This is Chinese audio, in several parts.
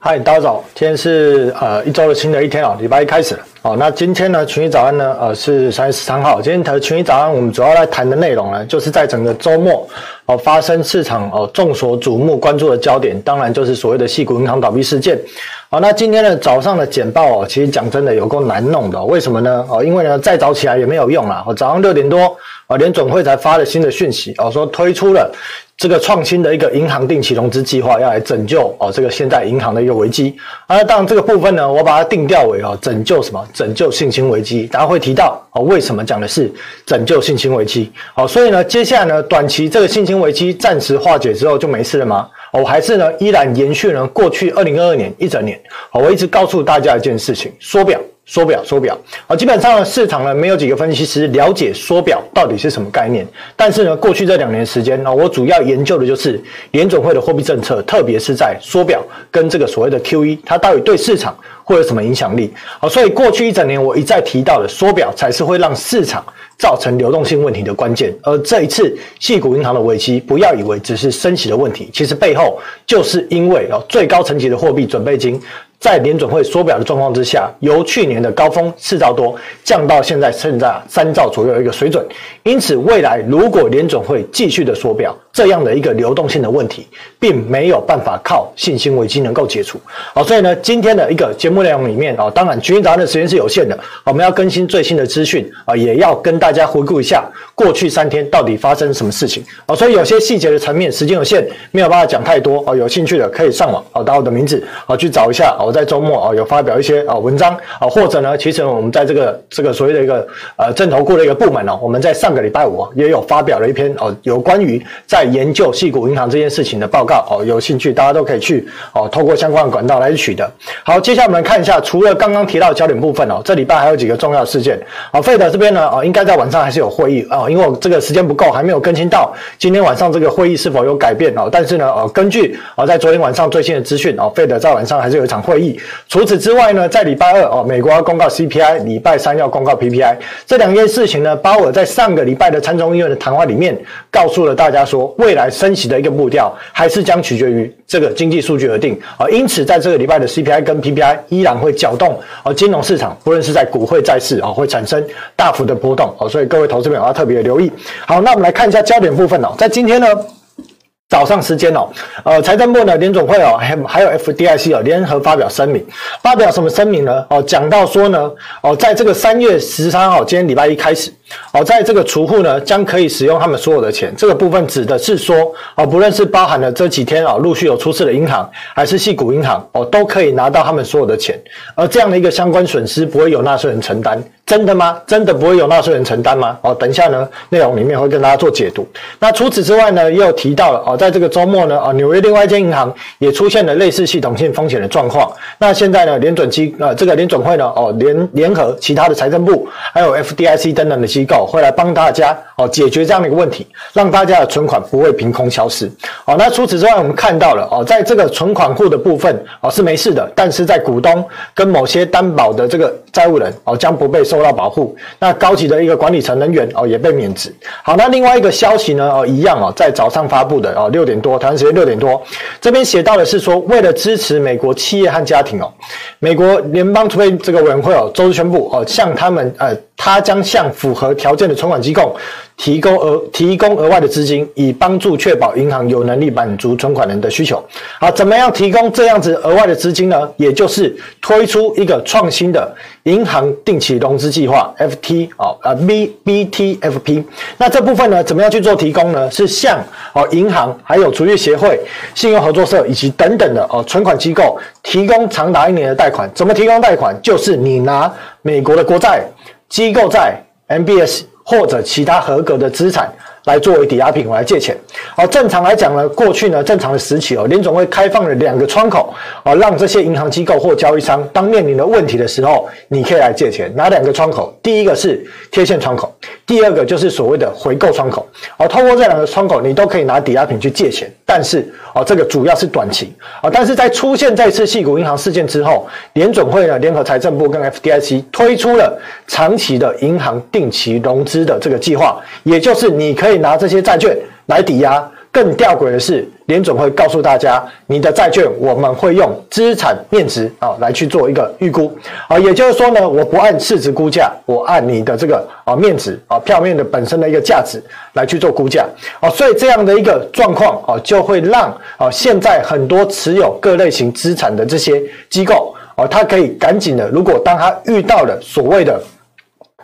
嗨，大家早，今天是呃一周的新的一天哦，礼拜一开始了哦。那今天呢，群益早安呢，呃是三月十三号。今天的群益早安，我们主要来谈的内容呢，就是在整个周末哦发生市场哦众所瞩目关注的焦点，当然就是所谓的系股银行倒闭事件。好，那今天的早上的简报哦，其实讲真的有够难弄的，为什么呢？哦，因为呢再早起来也没有用啦。哦，早上六点多哦，联准会才发了新的讯息哦，说推出了。这个创新的一个银行定期融资计划，要来拯救哦这个现在银行的一个危机。啊，当然这个部分呢，我把它定调为哦拯救什么？拯救信心危机。大家会提到哦，为什么讲的是拯救信心危机？好，所以呢，接下来呢，短期这个信心危机暂时化解之后就没事了吗？哦，还是呢依然延续呢过去二零二二年一整年。好，我一直告诉大家一件事情：缩表。缩表，缩表，啊，基本上呢，市场呢没有几个分析师了解缩表到底是什么概念。但是呢，过去这两年时间呢，我主要研究的就是联准会的货币政策，特别是在缩表跟这个所谓的 QE，它到底对市场会有什么影响力？好，所以过去一整年我一再提到的缩表才是会让市场造成流动性问题的关键。而这一次系谷银行的危机，不要以为只是升息的问题，其实背后就是因为哦最高层级的货币准备金。在联准会缩表的状况之下，由去年的高峰四兆多降到现在剩下三兆左右的一个水准。因此，未来如果联准会继续的缩表，这样的一个流动性的问题，并没有办法靠信心危机能够解除。好，所以呢，今天的一个节目内容里面啊，当然群益早安的时间是有限的，我们要更新最新的资讯啊，也要跟大家回顾一下过去三天到底发生什么事情啊。所以有些细节的层面，时间有限，没有办法讲太多啊。有兴趣的可以上网啊，打我的名字啊去找一下。哦我在周末啊有发表一些啊文章啊，或者呢，其实我们在这个这个所谓的一个呃正投顾的一个部门呢，我们在上个礼拜五也有发表了一篇哦，有关于在研究细谷银行这件事情的报告哦，有兴趣大家都可以去哦，透过相关的管道来取得。好，接下来我们看一下，除了刚刚提到的焦点部分哦，这礼拜还有几个重要事件。好费德这边呢哦，应该在晚上还是有会议哦，因为我这个时间不够，还没有更新到今天晚上这个会议是否有改变哦。但是呢哦，根据哦在昨天晚上最新的资讯哦费德在晚上还是有一场会议。除此之外呢，在礼拜二哦，美国要公告 CPI，礼拜三要公告 PPI，这两件事情呢，鲍尔在上个礼拜的参众议院的谈话里面告诉了大家说，未来升息的一个步调还是将取决于这个经济数据而定啊。因此，在这个礼拜的 CPI 跟 PPI 依然会搅动啊金融市场，不论是在股汇债市啊，会产生大幅的波动啊。所以各位投资朋友要特别留意。好，那我们来看一下焦点部分哦，在今天呢。早上时间哦，呃，财政部呢，联总会哦，还还有 FDIC 哦，联合发表声明，发表什么声明呢？哦，讲到说呢，哦，在这个三月十三号，今天礼拜一开始，哦，在这个储户呢，将可以使用他们所有的钱。这个部分指的是说，哦，不论是包含了这几天啊，陆续有出事的银行，还是系股银行，哦，都可以拿到他们所有的钱。而这样的一个相关损失，不会有纳税人承担。真的吗？真的不会有纳税人承担吗？哦，等一下呢，内容里面会跟大家做解读。那除此之外呢，也有提到了哦，在这个周末呢，啊，纽约另外一间银行也出现了类似系统性风险的状况。那现在呢，联准机呃，这个联准会呢，哦，联联合其他的财政部，还有 FDIC 等等的机构，会来帮大家哦解决这样的一个问题，让大家的存款不会凭空消失。哦，那除此之外，我们看到了哦，在这个存款户的部分哦是没事的，但是在股东跟某些担保的这个债务人哦将不被受。受到保护，那高级的一个管理层人员哦也被免职。好，那另外一个消息呢哦一样哦，在早上发布的哦六点多，台湾时间六点多，这边写到的是说，为了支持美国企业和家庭哦，美国联邦储备这个委员会哦周日宣布哦，向他们呃，他将向符合条件的存款机构。提供额提供额外的资金，以帮助确保银行有能力满足存款人的需求。好，怎么样提供这样子额外的资金呢？也就是推出一个创新的银行定期融资计划 （FT） 哦，啊，B BTFP。那这部分呢，怎么样去做提供呢？是向哦银行、还有储蓄协会、信用合作社以及等等的哦存款机构提供长达一年的贷款。怎么提供贷款？就是你拿美国的国债、机构在、MBS。或者其他合格的资产来作为抵押品，来借钱。哦，正常来讲呢，过去呢，正常的时期哦，联总会开放了两个窗口哦，让这些银行机构或交易商当面临了问题的时候，你可以来借钱。哪两个窗口？第一个是贴现窗口，第二个就是所谓的回购窗口。哦，透过这两个窗口，你都可以拿抵押品去借钱，但是哦，这个主要是短期啊。但是在出现这次系股银行事件之后，联总会呢联合财政部跟 FDIC 推出了长期的银行定期融资的这个计划，也就是你可以拿这些债券来抵押。更吊诡的是，联总会告诉大家，你的债券我们会用资产面值啊来去做一个预估啊，也就是说呢，我不按市值估价，我按你的这个啊面值啊票面的本身的一个价值来去做估价啊，所以这样的一个状况啊，就会让啊现在很多持有各类型资产的这些机构啊，它可以赶紧的，如果当他遇到了所谓的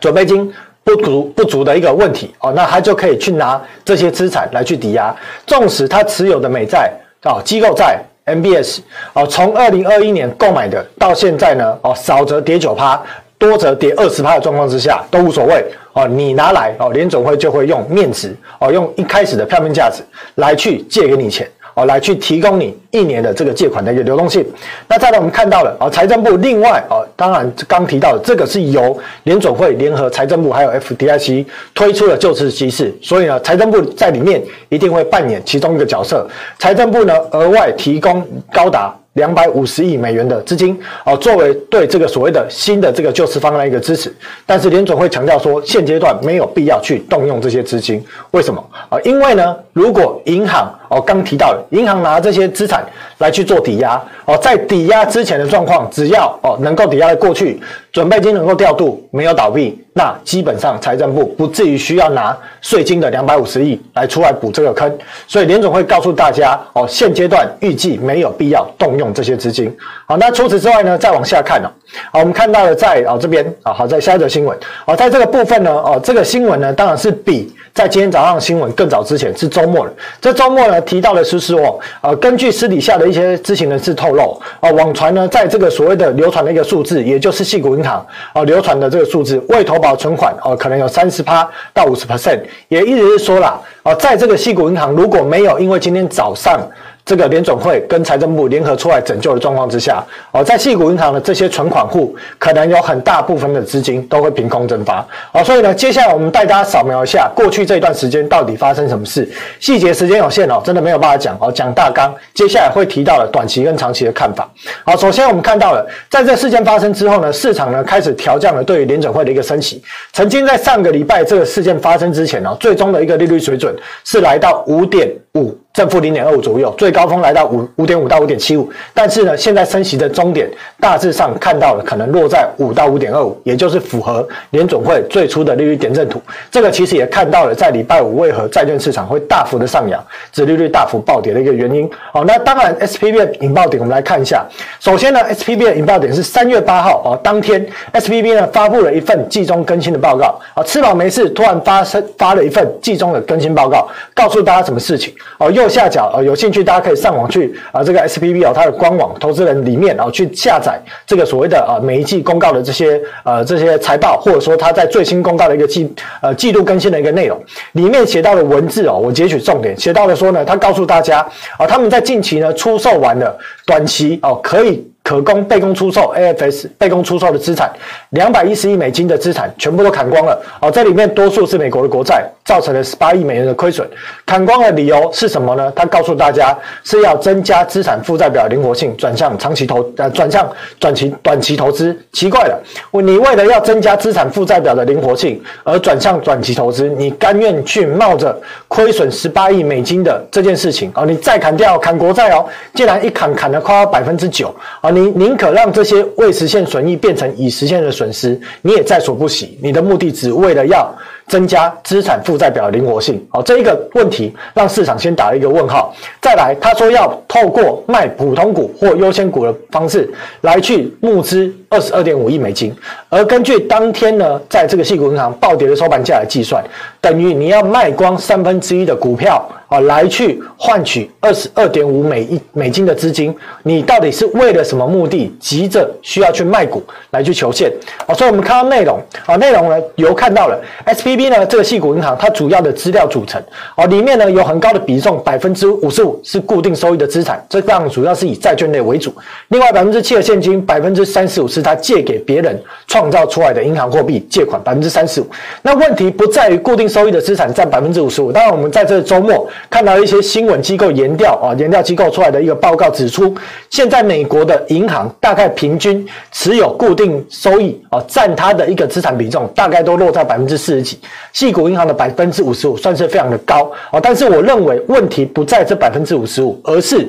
准备金。不足不足的一个问题哦，那他就可以去拿这些资产来去抵押，纵使他持有的美债啊、机构债 MBS 哦，从二零二一年购买的到现在呢哦，少则跌九趴，多则跌二十趴的状况之下都无所谓哦，你拿来哦，联总会就会用面值哦，用一开始的票面价值来去借给你钱。哦，来去提供你一年的这个借款的一个流动性。那再来，我们看到了啊，财政部另外啊，当然刚提到的这个是由联总会联合财政部还有 FDIC 推出的救市机制，所以呢，财政部在里面一定会扮演其中一个角色。财政部呢，额外提供高达。两百五十亿美元的资金哦，作为对这个所谓的新的这个救市方案一个支持，但是联总会强调说，现阶段没有必要去动用这些资金。为什么啊？因为呢，如果银行哦，刚提到的，银行拿这些资产来去做抵押哦，在抵押之前的状况，只要哦能够抵押的过去，准备金能够调度，没有倒闭。那基本上财政部不至于需要拿税金的两百五十亿来出来补这个坑，所以联总会告诉大家哦，现阶段预计没有必要动用这些资金。好，那除此之外呢，再往下看哦，好，我们看到了在哦这边啊，好，在下一则新闻哦，在这个部分呢，哦，这个新闻呢，当然是比在今天早上新闻更早之前是周末了。这周末呢提到的是说，呃，根据私底下的一些知情人士透露，啊，网传呢在这个所谓的流传的一个数字，也就是细谷银行啊流传的这个数字未投。保存款哦，可能有三十趴到五十 percent，也一直是说啦，哦，在这个细谷银行如果没有因为今天早上。这个联准会跟财政部联合出来拯救的状况之下，哦，在矽谷银行的这些存款户，可能有很大部分的资金都会凭空蒸发，哦，所以呢，接下来我们带大家扫描一下过去这一段时间到底发生什么事，细节时间有限哦，真的没有办法讲哦，讲大纲，接下来会提到了短期跟长期的看法。好，首先我们看到了，在这事件发生之后呢，市场呢开始调降了对于联准会的一个升息，曾经在上个礼拜这个事件发生之前呢，最终的一个利率水准是来到五点五。正负零点二五左右，最高峰来到五五点五到五点七五，但是呢，现在升息的终点大致上看到了，可能落在五到五点二五，也就是符合联总会最初的利率点阵图。这个其实也看到了，在礼拜五为何债券市场会大幅的上扬，指利率大幅暴跌的一个原因。好，那当然 SPB 的引爆点，我们来看一下。首先呢，SPB 的引爆点是三月八号哦，当天 SPB 呢发布了一份季中更新的报告啊，吃饱没事，突然发生发了一份季中的更新报告，告诉大家什么事情哦，又。右下角啊，有兴趣大家可以上网去啊，这个 SPB 啊，它的官网投资人里面啊去下载这个所谓的啊每一季公告的这些呃这些财报，或者说它在最新公告的一个季呃季度更新的一个内容，里面写到的文字哦，我截取重点，写到的说呢，他告诉大家啊，他们在近期呢出售完了短期哦可以。可供被供出售 AFS 被供出售的资产，两百一十亿美金的资产全部都砍光了。哦，这里面多数是美国的国债，造成了十八亿美元的亏损。砍光的理由是什么呢？他告诉大家是要增加资产负债表灵活性，转向长期投呃转向短期短期投资。奇怪了，你为了要增加资产负债表的灵活性而转向短期投资，你甘愿去冒着亏损十八亿美金的这件事情？哦，你再砍掉砍国债哦，竟然一砍砍了快要百分之九啊！你宁可让这些未实现损益变成已实现的损失，你也在所不惜。你的目的只为了要增加资产负债表的灵活性。好，这一个问题让市场先打了一个问号。再来，他说要透过卖普通股或优先股的方式来去募资二十二点五亿美金，而根据当天呢，在这个矽谷银行暴跌的收盘价来计算，等于你要卖光三分之一的股票。啊，来去换取二十二点五美亿美金的资金，你到底是为了什么目的？急着需要去卖股来去求现？啊，所以我们看到内容啊，内容呢，由看到了 S P SVB 呢，这个系股银行它主要的资料组成哦，里面呢有很高的比重，百分之五十五是固定收益的资产，这样主要是以债券类为主。另外百分之七的现金，百分之三十五是他借给别人创造出来的银行货币借款，百分之三十五。那问题不在于固定收益的资产占百分之五十五。当然，我们在这个周末看到一些新闻机构研调啊，研调机构出来的一个报告指出，现在美国的银行大概平均持有固定收益啊，占它的一个资产比重大概都落在百分之四十几。系股银行的百分之五十五算是非常的高啊，但是我认为问题不在这百分之五十五，而是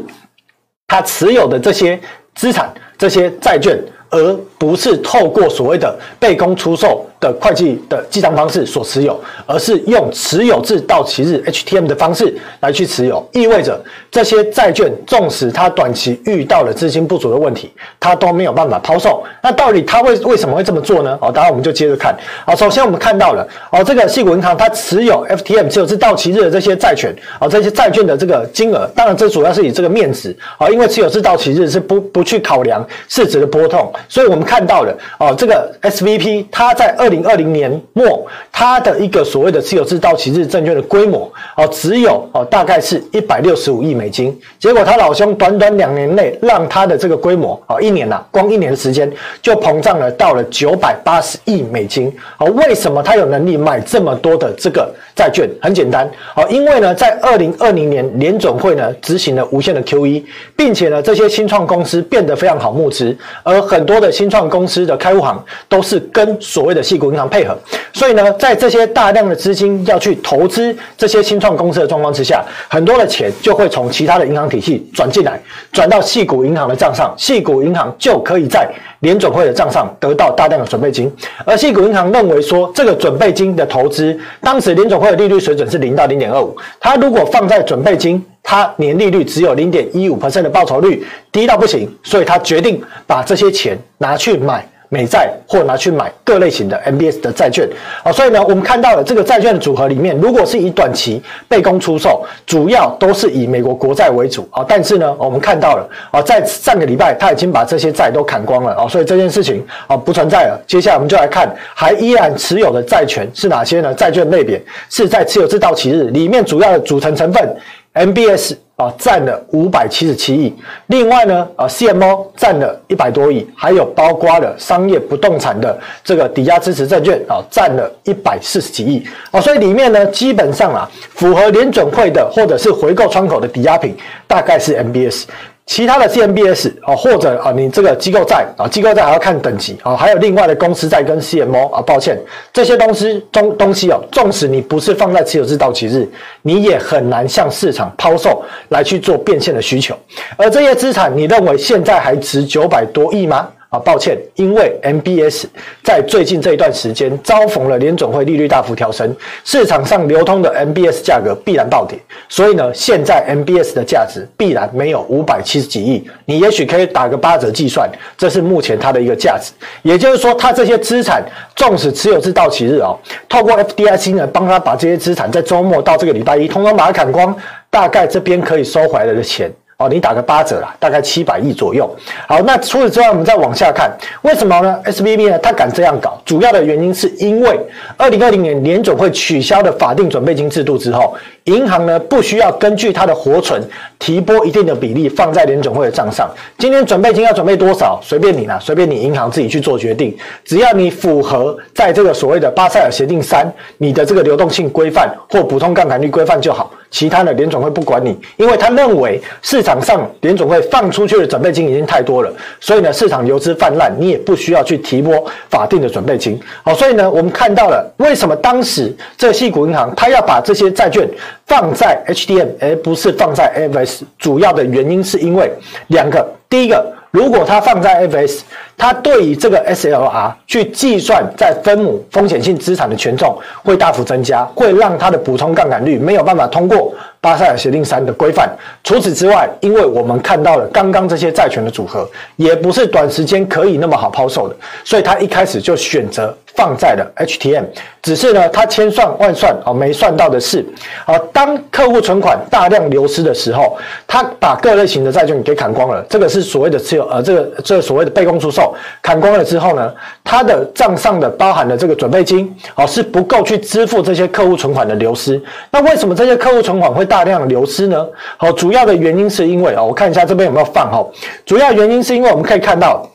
它持有的这些资产、这些债券，而不是透过所谓的被公出售。的会计的记账方式所持有，而是用持有至到期日 HTM 的方式来去持有，意味着这些债券纵使它短期遇到了资金不足的问题，它都没有办法抛售。那到底它为为什么会这么做呢？哦，当然我们就接着看。好，首先我们看到了哦，这个矽谷银行它持有 FTM 持有至到期日的这些债权，哦，这些债券的这个金额，当然这主要是以这个面值，哦，因为持有至到期日是不不去考量市值的波动，所以我们看到了哦，这个 SVP 它在二零。二零二零年末，它的一个所谓的持有至到期日证券的规模哦，只有哦大概是一百六十五亿美金。结果他老兄短短两年内，让他的这个规模啊，一年呐，光一年的时间就膨胀了到了九百八十亿美金。哦，为什么他有能力买这么多的这个债券？很简单哦，因为呢，在二零二零年联总会呢执行了无限的 QE，并且呢，这些新创公司变得非常好募资，而很多的新创公司的开户行都是跟所谓的矽谷银行配合，所以呢，在这些大量的资金要去投资这些新创公司的状况之下，很多的钱就会从其他的银行体系转进来，转到矽谷银行的账上，矽谷银行就可以在联准会的账上得到大量的准备金。而矽谷银行认为说，这个准备金的投资，当时联准会的利率水准是零到零点二五，它如果放在准备金，它年利率只有零点一五%的报酬率，低到不行，所以他决定把这些钱拿去买。美债或拿去买各类型的 MBS 的债券啊，所以呢，我们看到了这个债券的组合里面，如果是以短期被公出售，主要都是以美国国债为主啊。但是呢，我们看到了啊，在上个礼拜他已经把这些债都砍光了啊，所以这件事情啊不存在了。接下来我们就来看还依然持有的债权是哪些呢？债券类别是在持有至到期日里面主要的组成成分 MBS。啊，占了五百七十七亿。另外呢，啊，CMO 占了一百多亿，还有包括了商业不动产的这个抵押支持证券啊，占了一百四十几亿。啊，所以里面呢，基本上啊，符合联准会的或者是回购窗口的抵押品，大概是 MBS。其他的 CMBS 啊，或者啊，你这个机构债啊，机构债还要看等级啊，还有另外的公司债跟 CMO 啊，抱歉，这些东西东东西哦，纵使你不是放在持有至到期日，你也很难向市场抛售来去做变现的需求。而这些资产，你认为现在还值九百多亿吗？啊，抱歉，因为 MBS 在最近这一段时间遭逢了联准会利率大幅调升，市场上流通的 MBS 价格必然暴跌，所以呢，现在 MBS 的价值必然没有五百七十几亿，你也许可以打个八折计算，这是目前它的一个价值。也就是说，它这些资产纵使持有至到期日哦，透过 FDIC 呢帮他把这些资产在周末到这个礼拜一通通把它砍光，大概这边可以收回来的钱。哦，你打个八折啦，大概七百亿左右。好，那除此之外，我们再往下看，为什么呢？S B B 呢，他敢这样搞，主要的原因是因为二零二零年年总会取消的法定准备金制度之后，银行呢不需要根据它的活存提拨一定的比例放在联准会的账上。今天准备金要准备多少，随便你啦，随便你银行自己去做决定，只要你符合在这个所谓的巴塞尔协定三，你的这个流动性规范或普通杠杆率规范就好。其他的联总会不管你，因为他认为市场上联总会放出去的准备金已经太多了，所以呢，市场游资泛滥，你也不需要去提拨法定的准备金。好，所以呢，我们看到了为什么当时这个矽谷银行它要把这些债券放在 HDM 而不是放在 FS，主要的原因是因为两个，第一个。如果它放在 FS，它对于这个 SLR 去计算在分母风险性资产的权重会大幅增加，会让它的补充杠杆率没有办法通过巴塞尔协定三的规范。除此之外，因为我们看到了刚刚这些债权的组合，也不是短时间可以那么好抛售的，所以他一开始就选择。放在了 HTM，只是呢，他千算万算啊，没算到的是，啊，当客户存款大量流失的时候，他把各类型的债券给砍光了，这个是所谓的持有，呃，这个这个所谓的被动出售，砍光了之后呢，他的账上的包含的这个准备金，哦，是不够去支付这些客户存款的流失。那为什么这些客户存款会大大量的流失呢？好，主要的原因是因为啊，我看一下这边有没有放哈，主要原因是因为我们可以看到。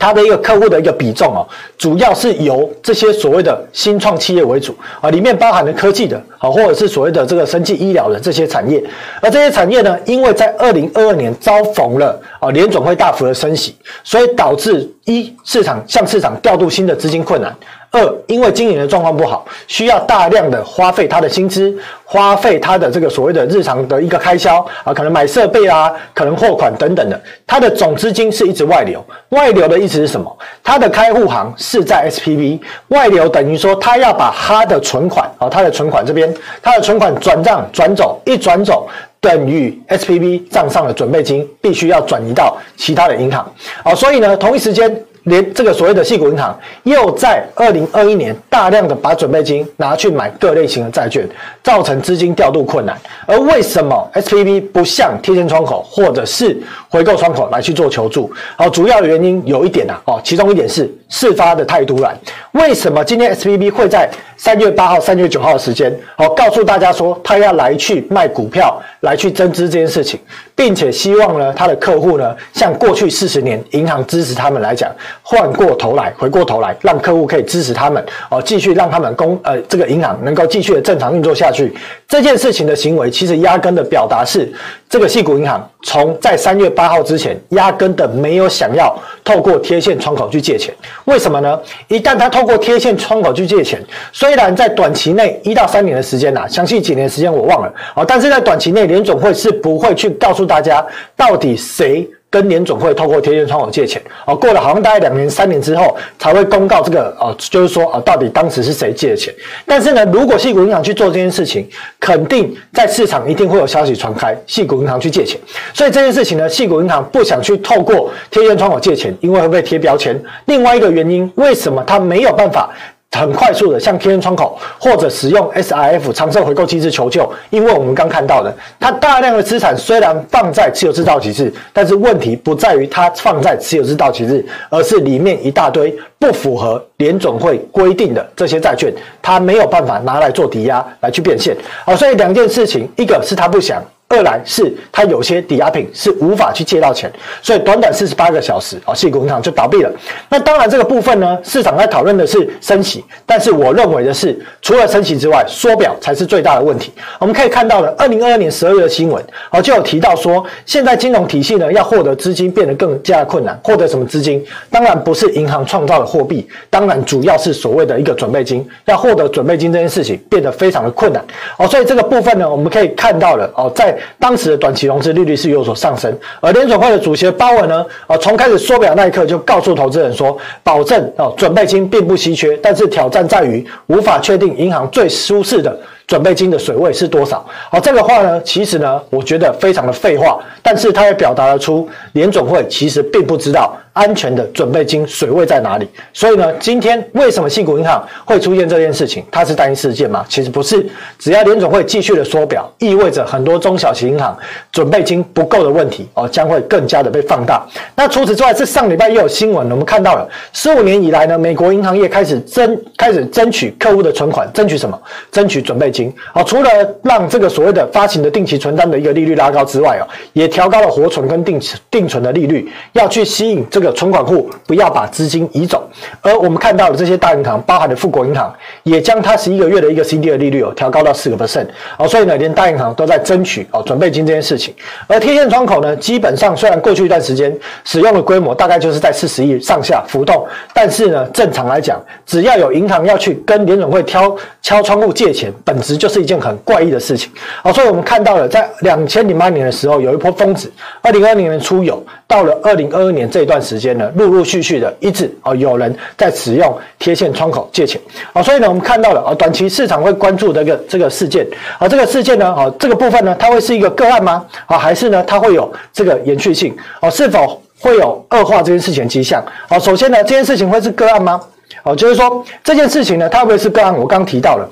它的一个客户的一个比重哦，主要是由这些所谓的新创企业为主啊，里面包含了科技的啊，或者是所谓的这个生技医疗的这些产业，而这些产业呢，因为在二零二二年遭逢了啊联准会大幅的升息，所以导致一市场向市场调度新的资金困难。二，因为经营的状况不好，需要大量的花费他的薪资，花费他的这个所谓的日常的一个开销啊，可能买设备啊，可能货款等等的，他的总资金是一直外流。外流的意思是什么？他的开户行是在 SPV，外流等于说他要把他的存款啊，他的存款这边，他的存款转账转走，一转走等于 SPV 账上的准备金必须要转移到其他的银行啊，所以呢，同一时间。连这个所谓的矽谷银行又在二零二一年大量的把准备金拿去买各类型的债券，造成资金调度困难。而为什么 SPV 不向贴现窗口或者是回购窗口来去做求助？好，主要的原因有一点呐，哦，其中一点是事发的太突然。为什么今天 SPV 会在三月八号、三月九号的时间，好，告诉大家说他要来去卖股票，来去增资这件事情，并且希望呢，他的客户呢，像过去四十年银行支持他们来讲，换过头来，回过头来，让客户可以支持他们，哦，继续让他们公呃这个银行能够继续的正常运作下去。这件事情的行为，其实压根的表达是，这个矽谷银行从在三月八号之前，压根的没有想要透过贴现窗口去借钱。为什么呢？一旦他透过贴现窗口去借钱，虽然在短期内一到三年的时间呐、啊，详细几年的时间我忘了，哦，但是在短期内联总会是不会去告诉大家到底谁。跟联准会透过贴现窗口借钱，哦，过了好像大概两年、三年之后才会公告这个，哦，就是说，哦，到底当时是谁借的钱？但是呢，如果矽谷银行去做这件事情，肯定在市场一定会有消息传开，矽谷银行去借钱。所以这件事情呢，矽谷银行不想去透过贴现窗口借钱，因为会被贴标签。另外一个原因，为什么他没有办法？很快速的向贴现窗口或者使用 SRF 长设回购机制求救，因为我们刚看到的，它大量的资产虽然放在持有至到期日，但是问题不在于它放在持有至到期日，而是里面一大堆不符合联总会规定的这些债券，它没有办法拿来做抵押来去变现。好，所以两件事情，一个是他不想。二来是它有些抵押品是无法去借到钱，所以短短四十八个小时啊，矽谷银行就倒闭了。那当然这个部分呢，市场在讨论的是升息，但是我认为的是，除了升息之外，缩表才是最大的问题。我们可以看到了，二零二二年十二月的新闻啊，就有提到说，现在金融体系呢要获得资金变得更加困难。获得什么资金？当然不是银行创造的货币，当然主要是所谓的一个准备金。要获得准备金这件事情变得非常的困难哦，所以这个部分呢，我们可以看到了哦，在当时的短期融资利率是有所上升，而联准会的主席鲍尔呢，啊，从开始缩表那一刻就告诉投资人说，保证啊，准备金并不稀缺，但是挑战在于无法确定银行最舒适的。准备金的水位是多少？好，这个话呢，其实呢，我觉得非常的废话，但是他也表达了出联准会其实并不知道安全的准备金水位在哪里。所以呢，今天为什么信股银行会出现这件事情？它是单一事件吗？其实不是，只要联总会继续的缩表，意味着很多中小型银行准备金不够的问题哦，将会更加的被放大。那除此之外，这上礼拜又有新闻，我们看到了十五年以来呢，美国银行业开始争开始争取客户的存款，争取什么？争取准备金。好，除了让这个所谓的发行的定期存单的一个利率拉高之外哦，也调高了活存跟定定存的利率，要去吸引这个存款户不要把资金移走。而我们看到的这些大银行，包含的富国银行，也将它十一个月的一个 CD 的利率哦调高到四个 percent。哦，所以呢，连大银行都在争取哦准备金这件事情。而贴现窗口呢，基本上虽然过去一段时间使用的规模大概就是在四十亿上下浮动，但是呢，正常来讲，只要有银行要去跟联总会挑敲窗户借钱，本质就是一件很怪异的事情。好，所以我们看到了，在两千零八年的时候有一波疯子，二零二零年初有，到了二零二二年这一段时间呢，陆陆续续的一直哦有人在使用贴现窗口借钱啊，所以呢，我们看到了啊，短期市场会关注的一个这个事件啊，这个事件呢啊，这个部分呢，它会是一个个案吗？啊，还是呢，它会有这个延续性啊？是否会有恶化这件事情的迹象？啊，首先呢，这件事情会是个案吗？哦，就是说这件事情呢，它会不会是个案？我刚刚提到了。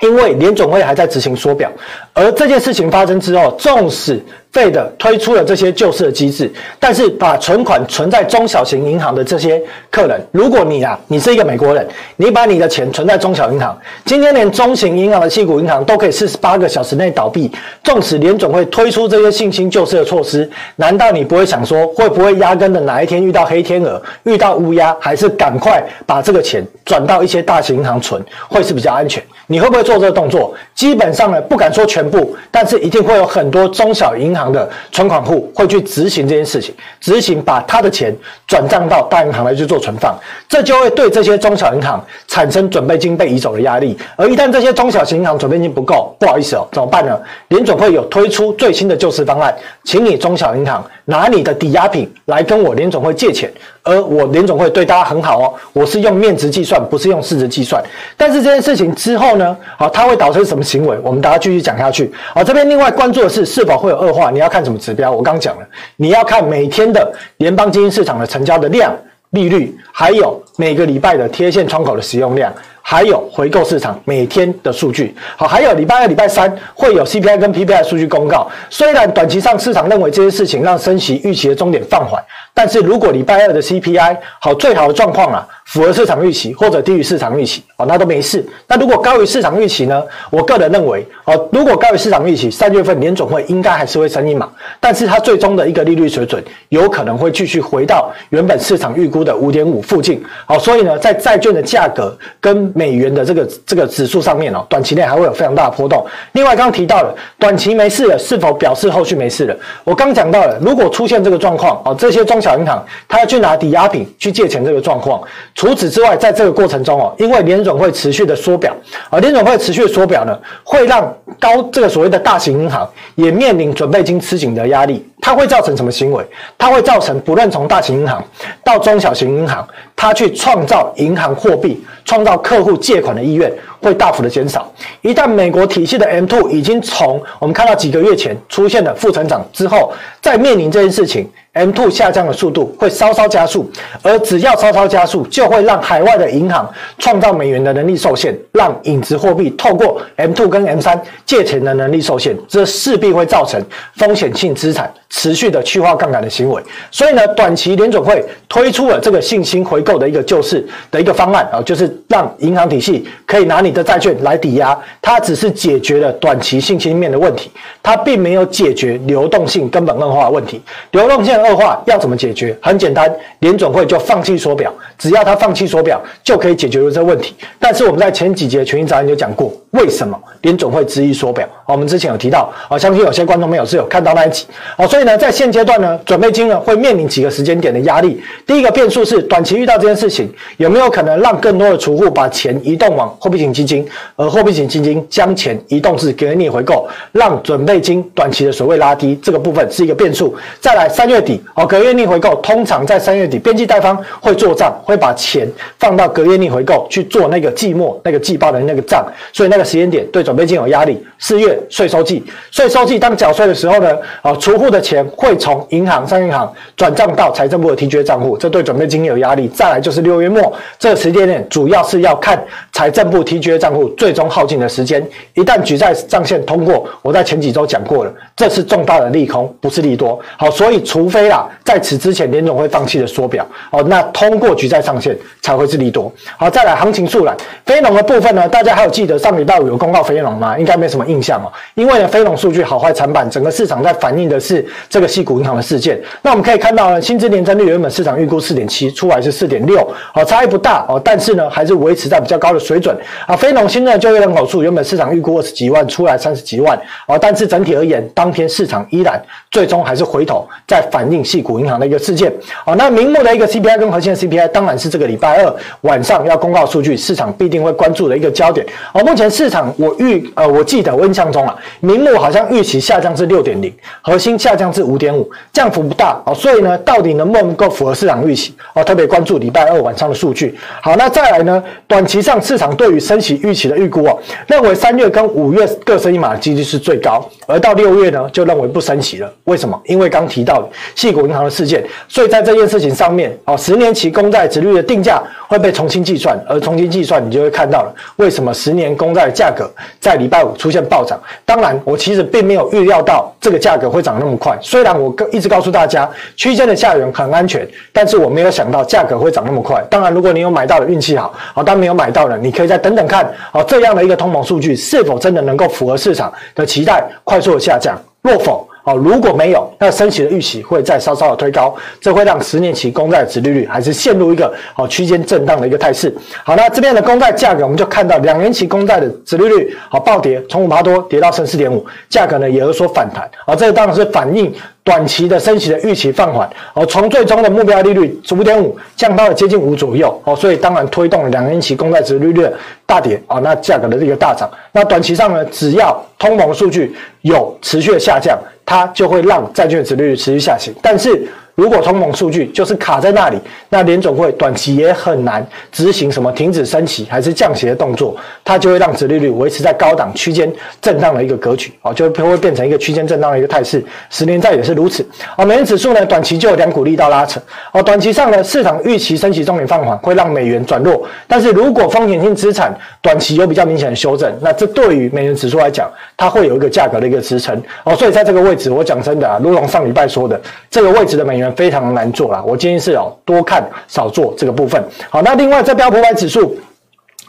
因为联总会还在执行缩表，而这件事情发生之后，纵使 Fed 推出了这些救市的机制，但是把存款存在中小型银行的这些客人，如果你啊，你是一个美国人，你把你的钱存在中小银行，今天连中型银行的矽谷银行都可以四十八个小时内倒闭，纵使联总会推出这些信心救市的措施，难道你不会想说，会不会压根的哪一天遇到黑天鹅，遇到乌鸦，还是赶快把这个钱转到一些大型银行存，会是比较安全？你会不会做这个动作？基本上呢，不敢说全部，但是一定会有很多中小银行的存款户会去执行这件事情，执行把他的钱转账到大银行来去做存放，这就会对这些中小银行产生准备金被移走的压力。而一旦这些中小型银行准备金不够，不好意思哦，怎么办呢？联准会有推出最新的救市方案，请你中小银行拿你的抵押品来跟我联准会借钱。而我联总会对大家很好哦，我是用面值计算，不是用市值计算。但是这件事情之后呢，好，它会导致什么行为？我们大家继续讲下去。好，这边另外关注的是是否会有恶化，你要看什么指标？我刚讲了，你要看每天的联邦基金市场的成交的量、利率，还有每个礼拜的贴现窗口的使用量。还有回购市场每天的数据，好，还有礼拜二、礼拜三会有 CPI 跟 PPI 数据公告。虽然短期上市场认为这些事情让升息预期的终点放缓，但是如果礼拜二的 CPI 好，最好的状况啊。符合市场预期或者低于市场预期哦，那都没事。那如果高于市场预期呢？我个人认为哦，如果高于市场预期，三月份联总会应该还是会升一码，但是它最终的一个利率水准有可能会继续回到原本市场预估的五点五附近。好，所以呢，在债券的价格跟美元的这个这个指数上面哦，短期内还会有非常大的波动。另外，刚刚提到了短期没事了，是否表示后续没事了？我刚讲到了，如果出现这个状况哦，这些中小银行它要去拿抵押品去借钱这个状况。除此之外，在这个过程中哦，因为联准会持续的缩表，啊，联准会持续的缩表呢，会让高这个所谓的大型银行也面临准备金吃紧的压力。它会造成什么行为？它会造成不论从大型银行到中小型银行，它去创造银行货币、创造客户借款的意愿会大幅的减少。一旦美国体系的 M2 已经从我们看到几个月前出现了负成长之后，再面临这件事情。M2 下降的速度会稍稍加速，而只要稍稍加速，就会让海外的银行创造美元的能力受限，让影子货币透过 M2 跟 M3 借钱的能力受限，这势必会造成风险性资产持续的去化杠杆的行为。所以呢，短期联总会推出了这个信心回购的一个救市的一个方案啊，就是让银行体系可以拿你的债券来抵押，它只是解决了短期信心面的问题，它并没有解决流动性根本恶化的问题，流动性。恶化要怎么解决？很简单，联准会就放弃缩表，只要他放弃缩表，就可以解决这问题。但是我们在前几节群益早安就讲过，为什么联准会执意缩表？我们之前有提到，啊，相信有些观众朋友是有看到那一集，哦，所以呢，在现阶段呢，准备金呢会面临几个时间点的压力。第一个变数是，短期遇到这件事情，有没有可能让更多的储户把钱移动往货币型基金，而货币型基金将钱移动至隔夜逆回购，让准备金短期的水位拉低，这个部分是一个变数。再来，三月底。哦，隔夜逆回购通常在三月底，边际贷方会做账，会把钱放到隔夜逆回购去做那个季末那个季报的那个账，所以那个时间点对准备金有压力。四月税收季，税收季当缴税的时候呢，啊，储户的钱会从银行、商业银行转账到财政部的 TGA 账户，这对准备金有压力。再来就是六月末这个时间点，主要是要看财政部 TGA 账户最终耗尽的时间。一旦举债上限通过，我在前几周讲过了，这是重大的利空，不是利多。好，所以除非啊，在此之前联总会放弃了缩表，哦，那通过举债上限才会是利多。好，再来行情速览，非农的部分呢，大家还有记得上礼拜五有公告非农吗？应该没什么。印象哦，因为呢，非农数据好坏惨板，整个市场在反映的是这个系股银行的事件。那我们可以看到呢，薪资年增率原本市场预估四点七，出来是四点六，好，差异不大哦，但是呢，还是维持在比较高的水准啊。非农新的就业人口数原本市场预估二十几万，出来三十几万啊，但是整体而言，当天市场依然最终还是回头在反映系股银行的一个事件啊。那明目的一个 CPI 跟核心的 CPI，当然是这个礼拜二晚上要公告数据，市场必定会关注的一个焦点。而目前市场我预呃，我记得我印象中啊，明目好像预期下降至六点零，核心下降至五点五，降幅不大啊。所以呢，到底能不能够符合市场预期哦？特别关注礼拜二晚上的数据。好，那再来呢？短期上市场对于升息预期的预估哦，认为三月跟五月各升一码的几率是最高，而到六月呢，就认为不升息了。为什么？因为刚提到的矽谷银行的事件，所以在这件事情上面哦，十年期公债殖率的定价会被重新计算，而重新计算，你就会看到了为什么十年公债的价格在礼拜五出现暴涨。当然，我其实并没有预料到这个价格会涨那么快。虽然我一直告诉大家区间的下缘很安全，但是我没有想到价格会涨那么快。当然，如果你有买到的运气好，好，但没有买到的，你可以再等等看，好，这样的一个通膨数据是否真的能够符合市场的期待，快速的下降。若否，哦，如果没有，那升息的预期会再稍稍的推高，这会让十年期公债的殖利率还是陷入一个哦区间震荡的一个态势。好，那这边的公债价格，我们就看到两年期公债的殖利率好暴跌，从五趴多跌到剩四点五，价格呢也有所反弹。啊，这个当然是反映短期的升息的预期放缓，哦，从最终的目标利率五点五降到了接近五左右，哦，所以当然推动了两年期公债值利率大跌，啊，那价格的这个大涨。那短期上呢，只要通膨数据有持续的下降。它就会让债券殖利率持续下行，但是，如果通膨数据就是卡在那里，那联总会短期也很难执行什么停止升息还是降息的动作，它就会让殖利率维持在高档区间震荡的一个格局，哦，就会变成一个区间震荡的一个态势。十年债也是如此，哦，美元指数呢，短期就有两股力道拉扯，哦，短期上呢，市场预期升息重点放缓会让美元转弱，但是如果风险性资产短期有比较明显的修正，那这对于美元指数来讲，它会有一个价格的一个支撑，哦，所以在这个位置，我讲真的啊，如同上礼拜说的，这个位置的美元。非常难做啦，我建议是哦，多看少做这个部分。好，那另外在标普五百指数，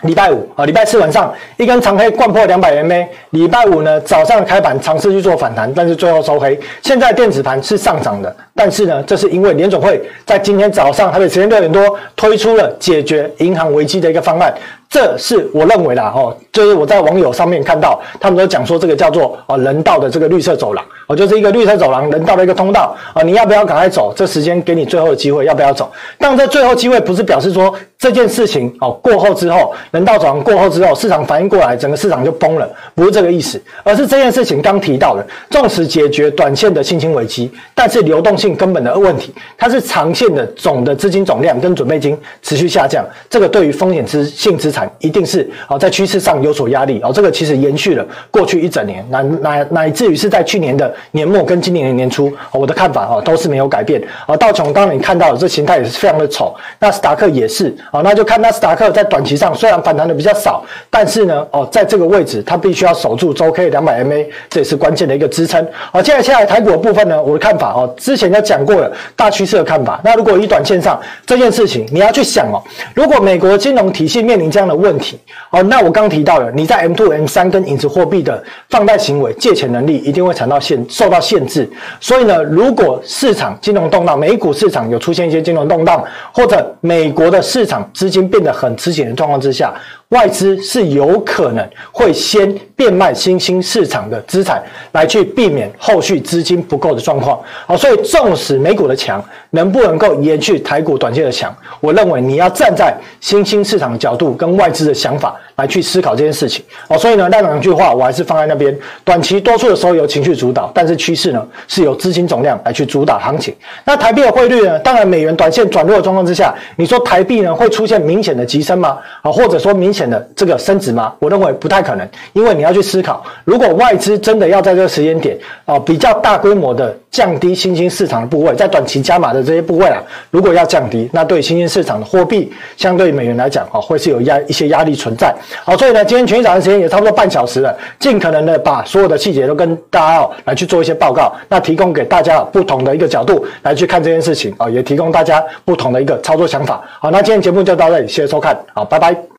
礼拜五啊，礼拜四晚上一根长黑掼破两百 MA，礼拜五呢早上开盘尝试去做反弹，但是最后收黑。现在电子盘是上涨的，但是呢，这是因为联总会在今天早上台北时间六点多推出了解决银行危机的一个方案。这是我认为啦，哦，就是我在网友上面看到，他们都讲说这个叫做哦人道的这个绿色走廊，哦，就是一个绿色走廊，人道的一个通道，啊，你要不要赶快走？这时间给你最后的机会，要不要走？但这最后机会不是表示说这件事情哦过后之后，人道走廊过后之后，市场反应过来，整个市场就崩了，不是这个意思，而是这件事情刚提到的，纵使解决短线的信心危机，但是流动性根本的问题，它是长线的总的资金总量跟准备金持续下降，这个对于风险资性资产。一定是啊，在趋势上有所压力哦。这个其实延续了过去一整年，乃乃乃至于是在去年的年末跟今年的年初，我的看法啊都是没有改变啊。道琼刚刚你看到的这形态也是非常的丑，纳斯达克也是啊。那就看纳斯达克在短期上虽然反弹的比较少，但是呢哦，在这个位置它必须要守住周 K 两百 MA，这也是关键的一个支撑。好，接下来台股的部分呢，我的看法哦，之前就讲过了大趋势的看法。那如果以短线上这件事情，你要去想哦，如果美国金融体系面临这样的问题，哦，那我刚提到了，你在 M two M 三跟影子货币的放贷行为、借钱能力一定会产到限受到限制。所以呢，如果市场金融动荡，美股市场有出现一些金融动荡，或者美国的市场资金变得很吃紧的状况之下，外资是有可能会先变卖新兴市场的资产，来去避免后续资金不够的状况。好，所以纵使美股的强能不能够延续台股短线的强，我认为你要站在新兴市场的角度跟外资的想法来去思考这件事情。哦，所以呢，那两句话我还是放在那边。短期多数的时候由情绪主导，但是趋势呢是由资金总量来去主导行情。那台币的汇率呢？当然美元短线转弱的状况之下，你说台币呢会出现明显的急升吗？啊，或者说明显的这个升值吗？我认为不太可能，因为你要去思考，如果外资真的要在这个时间点啊、比较大规模的降低新兴市场的部位，在短期加码的这些部位啊，如果要降低，那对新兴市场的货币相对于美元来讲啊、会是有压一些压力存在。好，所以呢，今天全场的时间也差不多半小时了，尽可能的把所有的细节都跟大家哦来去做一些报告，那提供给大家不同的一个角度来去看这件事情啊、也提供大家不同的一个操作想法。好，那今天节目就到这里，谢谢收看，好，拜拜。